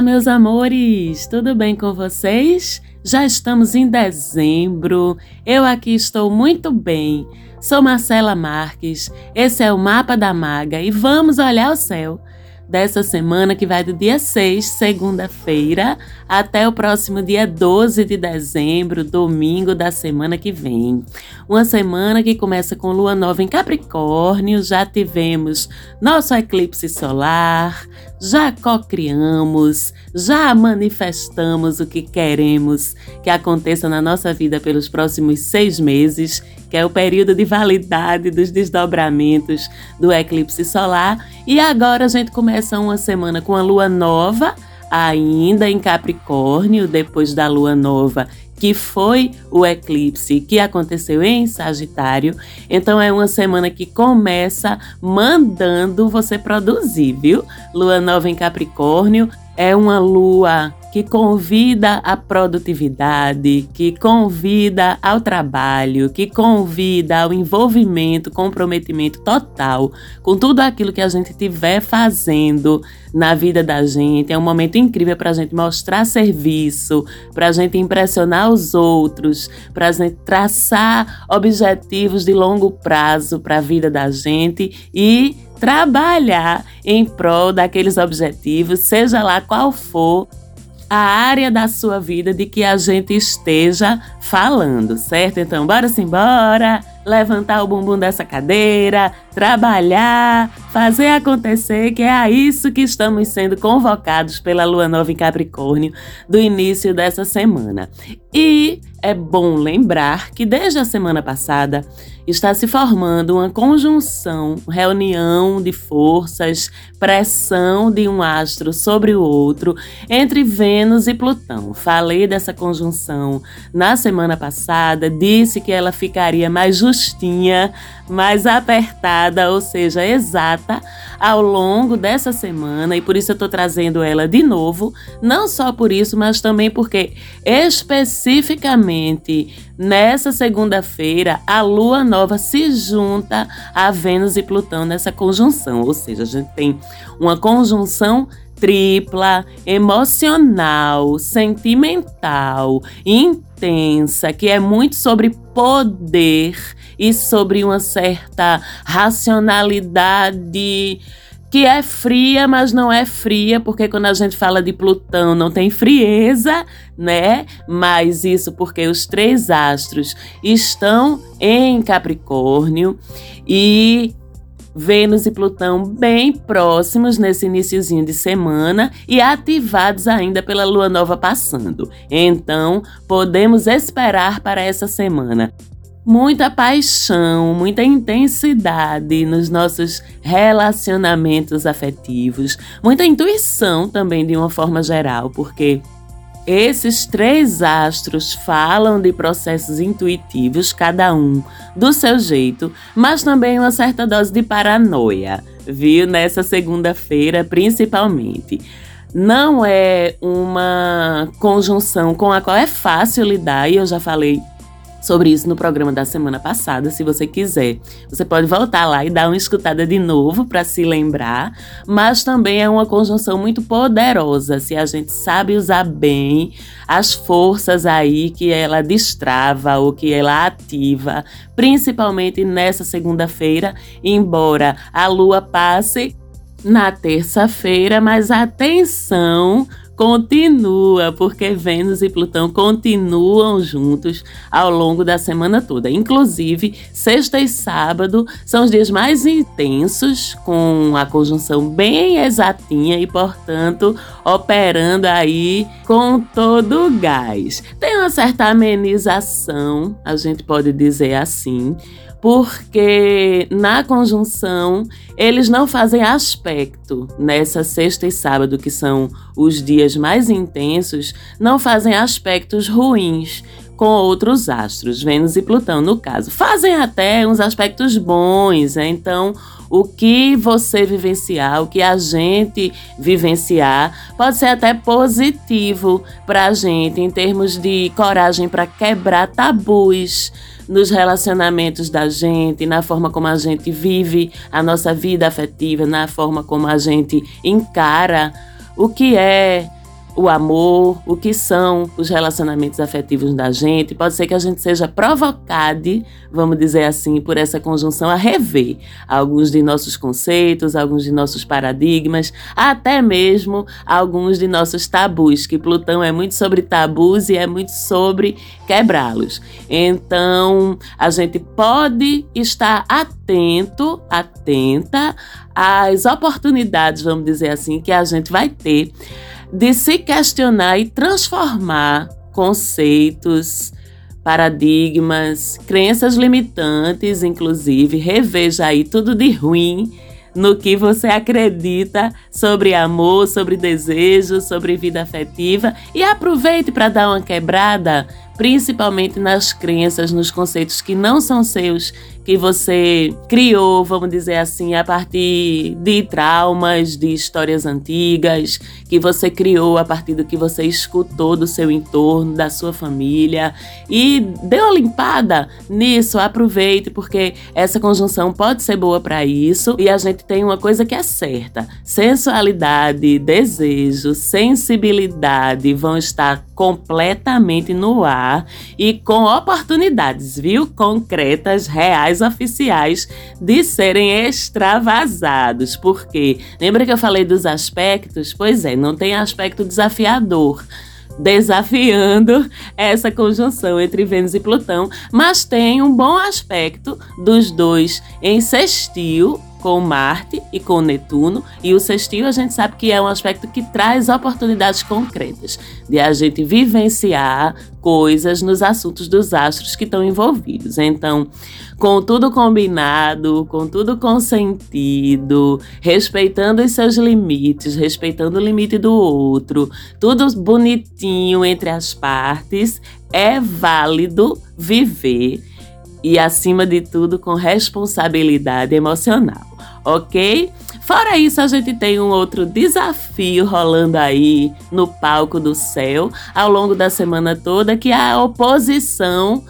Olá, meus amores! Tudo bem com vocês? Já estamos em dezembro. Eu aqui estou muito bem. Sou Marcela Marques. Esse é o Mapa da Maga e vamos olhar o céu dessa semana que vai do dia 6, segunda-feira, até o próximo dia 12 de dezembro, domingo da semana que vem. Uma semana que começa com lua nova em Capricórnio, já tivemos nosso eclipse solar, já cocriamos, já manifestamos o que queremos que aconteça na nossa vida pelos próximos seis meses, que é o período de validade dos desdobramentos do eclipse solar. E agora a gente começa uma semana com a lua nova, ainda em Capricórnio, depois da lua nova que foi o eclipse que aconteceu em Sagitário. Então é uma semana que começa mandando você produzir, viu? Lua nova em Capricórnio é uma lua que convida à produtividade, que convida ao trabalho, que convida ao envolvimento, comprometimento total com tudo aquilo que a gente estiver fazendo na vida da gente. É um momento incrível para a gente mostrar serviço, para a gente impressionar os outros, para a gente traçar objetivos de longo prazo para a vida da gente e trabalhar em prol daqueles objetivos, seja lá qual for a área da sua vida de que a gente esteja falando, certo? Então, bora embora, levantar o bumbum dessa cadeira, trabalhar, fazer acontecer, que é a isso que estamos sendo convocados pela Lua Nova em Capricórnio do início dessa semana. E é bom lembrar que desde a semana passada está se formando uma conjunção, reunião de forças, pressão de um astro sobre o outro entre Vênus e Plutão. Falei dessa conjunção na semana passada, disse que ela ficaria mais justinha, mais apertada, ou seja, exata, ao longo dessa semana e por isso eu estou trazendo ela de novo, não só por isso, mas também porque especificamente nessa segunda-feira a lua nova se junta a Vênus e Plutão nessa conjunção, ou seja, a gente tem uma conjunção tripla, emocional, sentimental, intensa, que é muito sobre poder e sobre uma certa racionalidade que é fria, mas não é fria, porque quando a gente fala de Plutão não tem frieza, né? Mas isso porque os três astros estão em Capricórnio e Vênus e Plutão bem próximos nesse iníciozinho de semana e ativados ainda pela lua nova passando. Então, podemos esperar para essa semana muita paixão, muita intensidade nos nossos relacionamentos afetivos, muita intuição também de uma forma geral, porque esses três astros falam de processos intuitivos, cada um do seu jeito, mas também uma certa dose de paranoia, viu? Nessa segunda-feira, principalmente. Não é uma conjunção com a qual é fácil lidar, e eu já falei sobre isso no programa da semana passada, se você quiser. Você pode voltar lá e dar uma escutada de novo para se lembrar, mas também é uma conjunção muito poderosa, se a gente sabe usar bem as forças aí que ela destrava ou que ela ativa, principalmente nessa segunda-feira, embora a lua passe na terça-feira, mas atenção continua, porque Vênus e Plutão continuam juntos ao longo da semana toda. Inclusive, sexta e sábado são os dias mais intensos, com a conjunção bem exatinha e, portanto, operando aí com todo o gás. Tem uma certa amenização, a gente pode dizer assim porque na conjunção eles não fazem aspecto nessa sexta e sábado, que são os dias mais intensos, não fazem aspectos ruins com outros astros, Vênus e Plutão, no caso. Fazem até uns aspectos bons, né? então o que você vivenciar, o que a gente vivenciar, pode ser até positivo para a gente em termos de coragem para quebrar tabus nos relacionamentos da gente, na forma como a gente vive a nossa vida afetiva, na forma como a gente encara o que é o amor, o que são os relacionamentos afetivos da gente. Pode ser que a gente seja provocado, vamos dizer assim, por essa conjunção a rever alguns de nossos conceitos, alguns de nossos paradigmas, até mesmo alguns de nossos tabus, que Plutão é muito sobre tabus e é muito sobre quebrá-los. Então, a gente pode estar atento, atenta às oportunidades, vamos dizer assim, que a gente vai ter de se questionar e transformar conceitos, paradigmas, crenças limitantes, inclusive, reveja aí tudo de ruim no que você acredita sobre amor, sobre desejo, sobre vida afetiva. E aproveite para dar uma quebrada, principalmente nas crenças, nos conceitos que não são seus, que você criou, vamos dizer assim, a partir de traumas, de histórias antigas, que você criou a partir do que você escutou do seu entorno, da sua família. E dê uma limpada nisso, aproveite, porque essa conjunção pode ser boa para isso. E a gente tem uma coisa que é certa: sensualidade, desejo, sensibilidade vão estar completamente no ar e com oportunidades, viu? Concretas, reais oficiais de serem extravasados. Porque lembra que eu falei dos aspectos? Pois é, não tem aspecto desafiador desafiando essa conjunção entre Vênus e Plutão, mas tem um bom aspecto dos dois em sextil com Marte e com Netuno, e o sextil a gente sabe que é um aspecto que traz oportunidades concretas de a gente vivenciar coisas nos assuntos dos astros que estão envolvidos. Então, com tudo combinado, com tudo consentido, respeitando os seus limites, respeitando o limite do outro, tudo bonitinho entre as partes, é válido viver e, acima de tudo, com responsabilidade emocional, ok? Fora isso, a gente tem um outro desafio rolando aí no palco do céu ao longo da semana toda, que é a oposição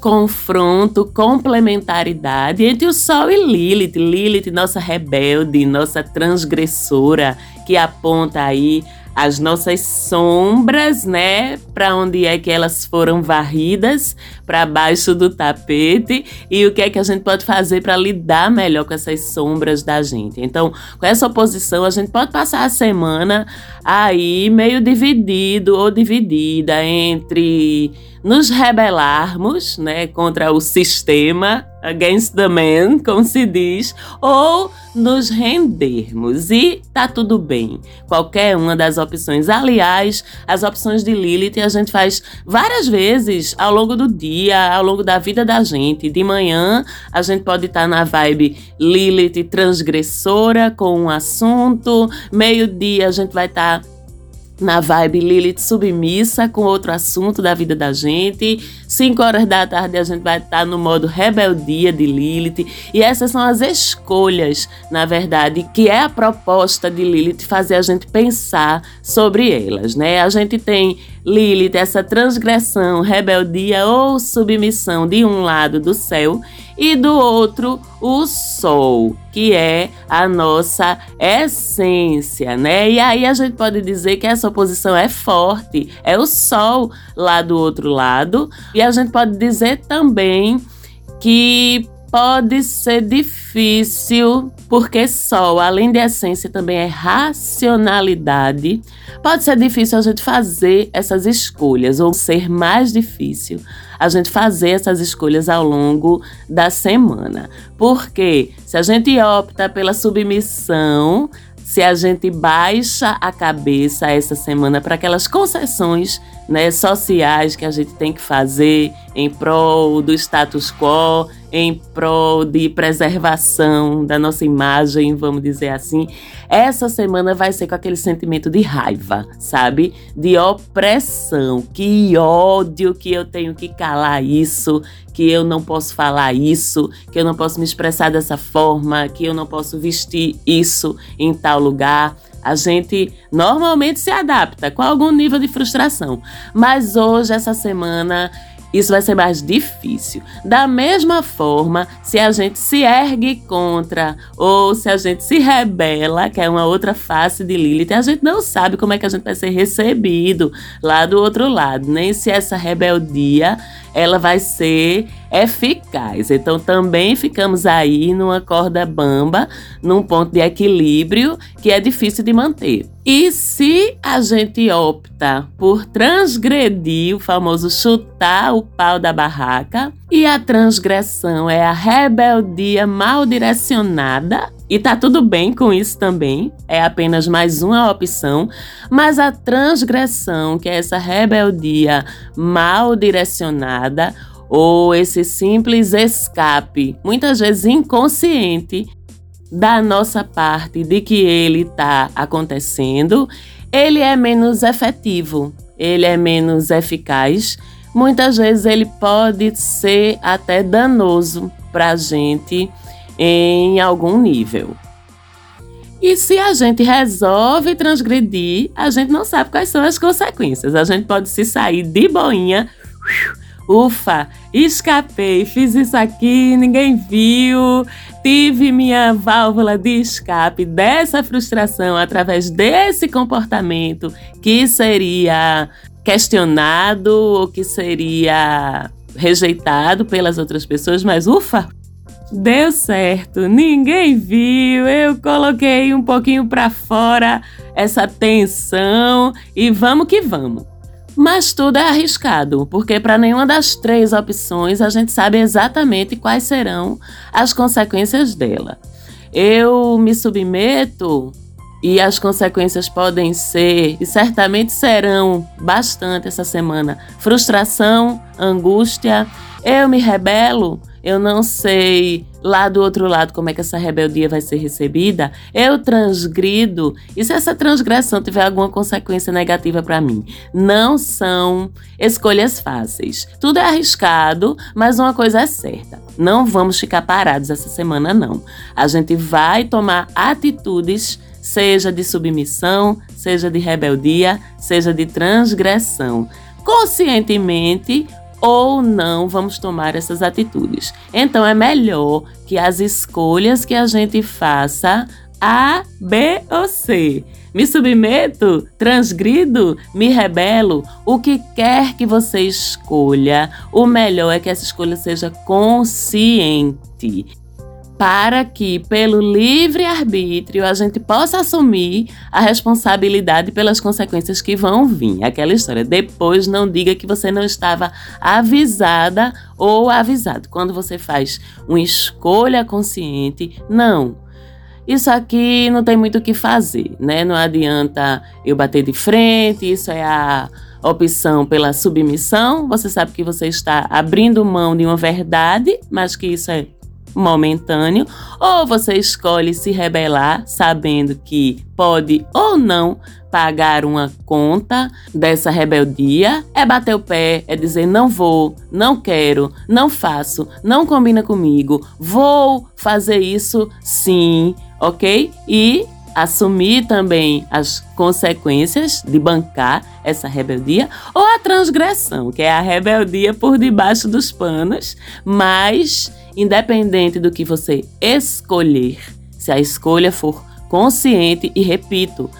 confronto, complementaridade entre o Sol e Lilith. Lilith, nossa rebelde, nossa transgressora, que aponta aí as nossas sombras, né? Para onde é que elas foram varridas, para baixo do tapete e o que é que a gente pode fazer para lidar melhor com essas sombras da gente. Então, com essa oposição, a gente pode passar a semana aí meio dividido ou dividida entre nos rebelarmos, né, contra o sistema, against the man, como se diz, ou nos rendermos. E tá tudo bem. Qualquer uma das opções. Aliás, as opções de Lilith a gente faz várias vezes ao longo do dia, ao longo da vida da gente. De manhã, a gente pode estar tá na vibe Lilith transgressora com um assunto. Meio-dia, a gente vai estar. Tá na vibe Lilith submissa com outro assunto da vida da gente. 5 horas da tarde a gente vai estar no modo rebeldia de Lilith. E essas são as escolhas, na verdade, que é a proposta de Lilith fazer a gente pensar sobre elas, né? A gente tem Lilith, essa transgressão, rebeldia ou submissão de um lado do céu e do outro o sol, que é a nossa essência, né? E aí a gente pode dizer que essa oposição é forte, é o sol lá do outro lado, e a gente pode dizer também que pode ser difícil, porque Sol, além de essência, também é racionalidade. Pode ser difícil a gente fazer essas escolhas, ou ser mais difícil a gente fazer essas escolhas ao longo da semana. Porque se a gente opta pela submissão, se a gente baixa a cabeça essa semana para aquelas concessões né, sociais que a gente tem que fazer em prol do status quo, em prol de preservação da nossa imagem, vamos dizer assim, essa semana vai ser com aquele sentimento de raiva, sabe? De opressão. Que ódio que eu tenho que calar isso, que eu não posso falar isso, que eu não posso me expressar dessa forma, que eu não posso vestir isso em tal lugar. A gente normalmente se adapta com algum nível de frustração, mas hoje, essa semana, isso vai ser mais difícil. Da mesma forma, se a gente se ergue contra ou se a gente se rebela, que é uma outra face de Lilith, a gente não sabe como é que a gente vai ser recebido lá do outro lado, nem se essa rebeldia ela vai ser eficaz. Então também ficamos aí numa corda bamba, num ponto de equilíbrio que é difícil de manter. E se a gente opta por transgredir, o famoso chutar o pau da barraca, e a transgressão é a rebeldia mal direcionada, e tá tudo bem com isso também, é apenas mais uma opção, mas a transgressão, que é essa rebeldia mal direcionada, ou esse simples escape, muitas vezes inconsciente, da nossa parte de que ele está acontecendo, ele é menos efetivo, ele é menos eficaz. Muitas vezes ele pode ser até danoso para a gente em algum nível. E se a gente resolve transgredir, a gente não sabe quais são as consequências. A gente pode se sair de boinha. Ufa, escapei, fiz isso aqui, ninguém viu. Tive minha válvula de escape dessa frustração através desse comportamento que seria questionado ou que seria rejeitado pelas outras pessoas, mas ufa, Deu certo, ninguém viu. Eu coloquei um pouquinho para fora essa tensão e vamos que vamos. Mas tudo é arriscado, porque para nenhuma das três opções a gente sabe exatamente quais serão as consequências dela. Eu me submeto e as consequências podem ser, e certamente serão bastante essa semana: frustração, angústia. Eu me rebelo eu não sei lá do outro lado como é que essa rebeldia vai ser recebida, eu transgrido, e se essa transgressão tiver alguma consequência negativa para mim? Não são escolhas fáceis. Tudo é arriscado, mas uma coisa é certa: não vamos ficar parados essa semana, não. A gente vai tomar atitudes seja de submissão, seja de rebeldia, seja de transgressão, conscientemente ou não vamos tomar essas atitudes. Então é melhor que as escolhas que a gente faça A, B ou C. Me submeto, transgrido, me rebelo, o que quer que você escolha, o melhor é que essa escolha seja consciente para que, pelo livre arbítrio, a gente possa assumir a responsabilidade pelas consequências que vão vir. Aquela história. Depois não diga que você não estava avisada ou avisado. Quando você faz uma escolha consciente, não. Isso aqui não tem muito o que fazer, né? Não adianta eu bater de frente, isso é a opção pela submissão. Você sabe que você está abrindo mão de uma verdade, mas que isso é momentâneo, ou você escolhe se rebelar sabendo que pode ou não pagar uma conta dessa rebeldia, é bater o pé, é dizer não vou, não quero, não faço, não combina comigo, vou fazer isso sim, ok? E assumir também as consequências de bancar essa rebeldia, ou a transgressão, que é a rebeldia por debaixo dos panos, mas independente do que você escolher, se a escolha for consciente e repito,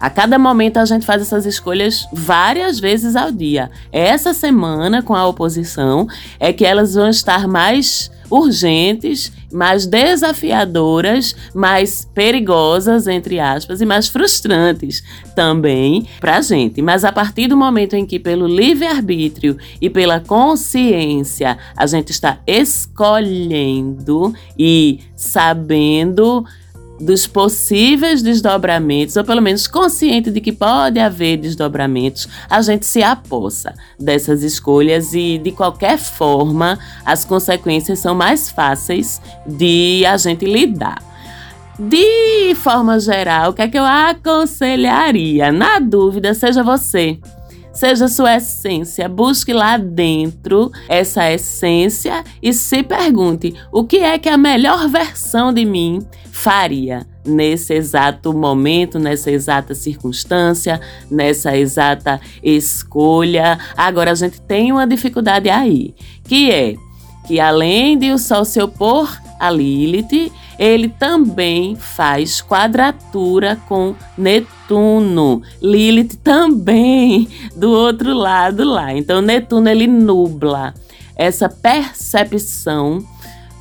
a cada momento a gente faz essas escolhas várias vezes ao dia. Essa semana com a oposição é que elas vão estar mais urgentes, mais desafiadoras, mais perigosas, entre aspas, e mais frustrantes também para a gente. Mas a partir do momento em que, pelo livre-arbítrio e pela consciência, a gente está escolhendo e sabendo dos possíveis desdobramentos, ou pelo menos consciente de que pode haver desdobramentos, a gente se apossa dessas escolhas e, de qualquer forma, as consequências são mais fáceis de a gente lidar. De forma geral, o que é que eu aconselharia? Na dúvida, seja você. Seja sua essência. Busque lá dentro essa essência e se pergunte: o que é que a melhor versão de mim faria? nesse exato momento, nessa exata circunstância, nessa exata escolha. Agora a gente tem uma dificuldade aí, que é que além de o Sol se opor a Lilith, ele também faz quadratura com Netuno. Lilith também do outro lado lá. Então Netuno ele nubla essa percepção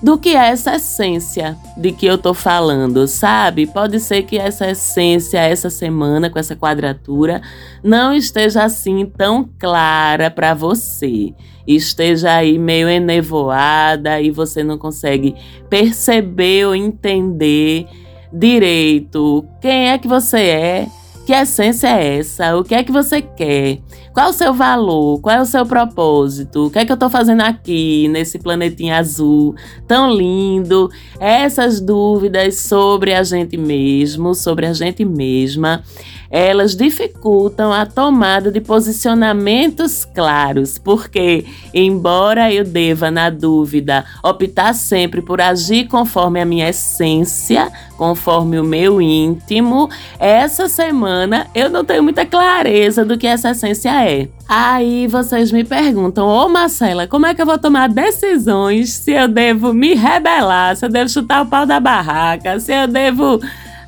do que é essa essência de que eu tô falando, sabe? Pode ser que essa essência essa semana com essa quadratura não esteja assim tão clara para você. Esteja aí meio enevoada e você não consegue perceber ou entender direito quem é que você é que essência é essa? O que é que você quer? Qual o seu valor? Qual é o seu propósito? O que é que eu tô fazendo aqui nesse planetinha azul tão lindo? Essas dúvidas sobre a gente mesmo, sobre a gente mesma, elas dificultam a tomada de posicionamentos claros, porque, embora eu deva, na dúvida, optar sempre por agir conforme a minha essência, conforme o meu íntimo, essa semana eu não tenho muita clareza do que essa essência é. Aí vocês me perguntam, ô Marcela, como é que eu vou tomar decisões se eu devo me rebelar, se eu devo chutar o pau da barraca, se eu devo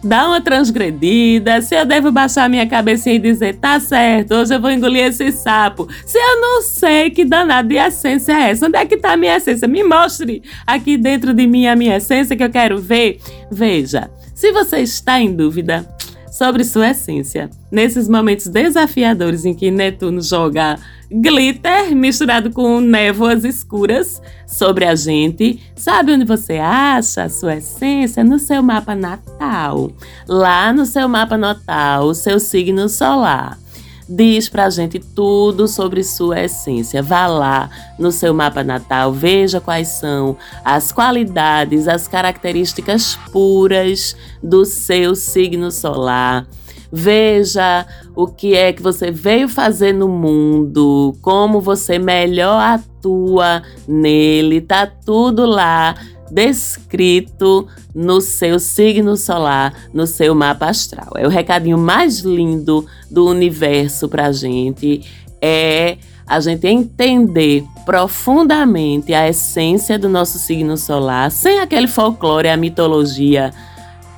dar uma transgredida, se eu devo baixar minha cabecinha e dizer, tá certo, hoje eu vou engolir esse sapo. Se eu não sei que danada de essência é essa, onde é que tá a minha essência? Me mostre aqui dentro de mim a minha essência que eu quero ver. Veja, se você está em dúvida sobre sua essência, nesses momentos desafiadores em que Netuno joga glitter misturado com névoas escuras sobre a gente. Sabe onde você acha a sua essência? No seu mapa natal. Lá no seu mapa natal, seu signo solar. Diz pra gente tudo sobre sua essência. Vá lá no seu mapa natal, veja quais são as qualidades, as características puras do seu signo solar Veja o que é que você veio fazer no mundo, como você melhor atua nele, tá tudo lá descrito no seu signo solar, no seu mapa astral. É o recadinho mais lindo do universo pra gente é a gente entender profundamente a essência do nosso signo solar, sem aquele folclore, a mitologia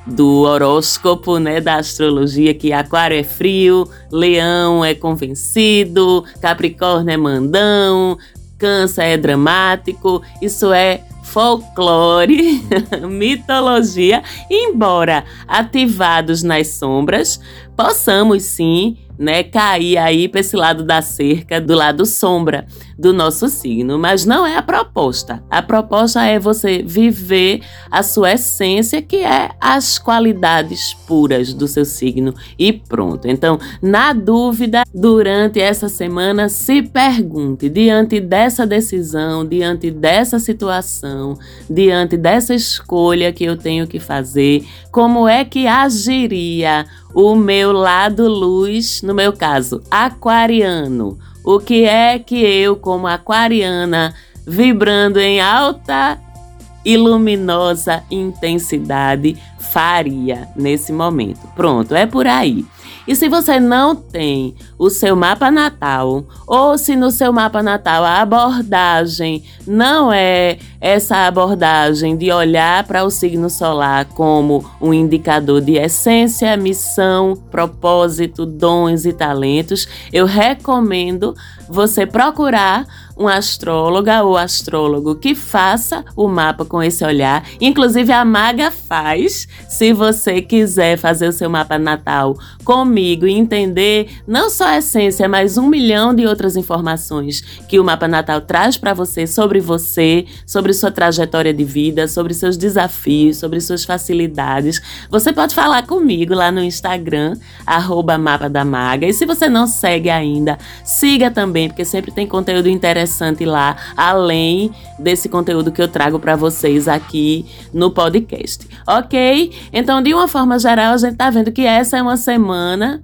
do horóscopo, né, da astrologia, que Aquário é frio, Leão é convencido, Capricórnio é mandão, Câncer é dramático. Isso é folclore, mitologia, embora ativados nas sombras, possamos sim né, cair aí para esse lado da cerca, do lado sombra do nosso signo, mas não é a proposta. A proposta é você viver a sua essência, que é as qualidades puras do seu signo e pronto. Então, na dúvida, durante essa semana, se pergunte diante dessa decisão, diante dessa situação, diante dessa escolha que eu tenho que fazer, como é que agiria o meu lado luz, no meu caso, aquariano. O que é que eu, como aquariana, vibrando em alta e luminosa intensidade, faria nesse momento? Pronto, é por aí. E se você não tem o seu mapa natal, ou se no seu mapa natal a abordagem não é essa abordagem de olhar para o signo solar como um indicador de essência, missão, propósito, dons e talentos, eu recomendo você procurar uma astróloga ou astrólogo que faça o mapa com esse olhar. Inclusive, a Maga faz. Se você quiser fazer o seu mapa natal comigo e entender não só a essência, mas um milhão de outras informações que o mapa natal traz para você sobre você, sobre sua trajetória de vida, sobre seus desafios, sobre suas facilidades, você pode falar comigo lá no Instagram, arroba Mapa da Maga. E se você não segue ainda, siga também, porque sempre tem conteúdo interessante interessante lá, além desse conteúdo que eu trago para vocês aqui no podcast. Ok? Então, de uma forma geral, a gente tá vendo que essa é uma semana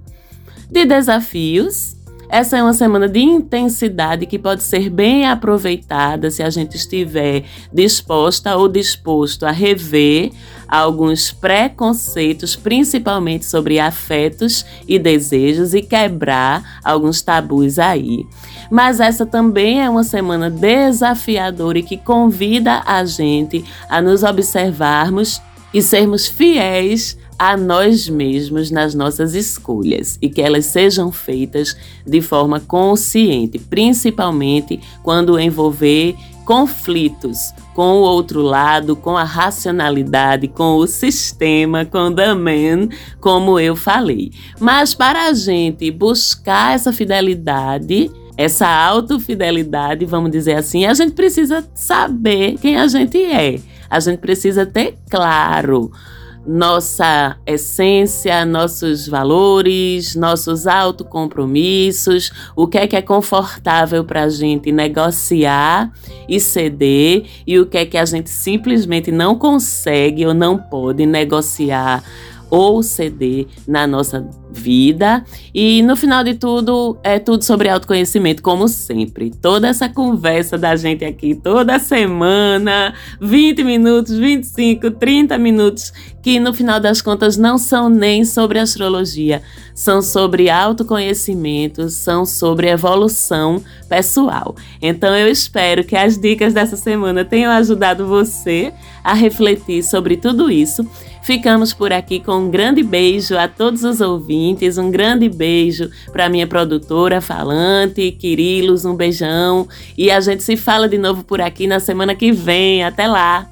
de desafios Essa é uma semana de intensidade que pode ser bem aproveitada se a gente estiver disposta ou disposto a rever alguns preconceitos, principalmente sobre afetos e desejos, e quebrar alguns tabus aí. Mas essa também é uma semana desafiadora e que convida a gente a nos observarmos e sermos fiéis a nós mesmos nas nossas escolhas e que elas sejam feitas de forma consciente, principalmente quando envolver conflitos com o outro lado, com a racionalidade, com o sistema, com the man, como eu falei. Mas para a gente buscar essa fidelidade, essa autofidelidade, vamos dizer assim, a gente precisa saber quem a gente é. A gente precisa ter claro nossa essência, nossos valores, nossos autocompromissos, o que é que é confortável para a gente negociar e ceder e o que é que a gente simplesmente não consegue ou não pode negociar ou ceder na nossa vida. E no final de tudo, é tudo sobre autoconhecimento, como sempre. Toda essa conversa da gente aqui, toda semana, 20 minutos, 25, 30 minutos, que no final das contas não são nem sobre astrologia, são sobre autoconhecimento, são sobre evolução pessoal. Então eu espero que as dicas dessa semana tenham ajudado você a refletir sobre tudo isso. Ficamos por aqui com um grande beijo a todos os ouvintes, um grande beijo para minha produtora falante, Quirilos, um beijão. E a gente se fala de novo por aqui na semana que vem. Até lá!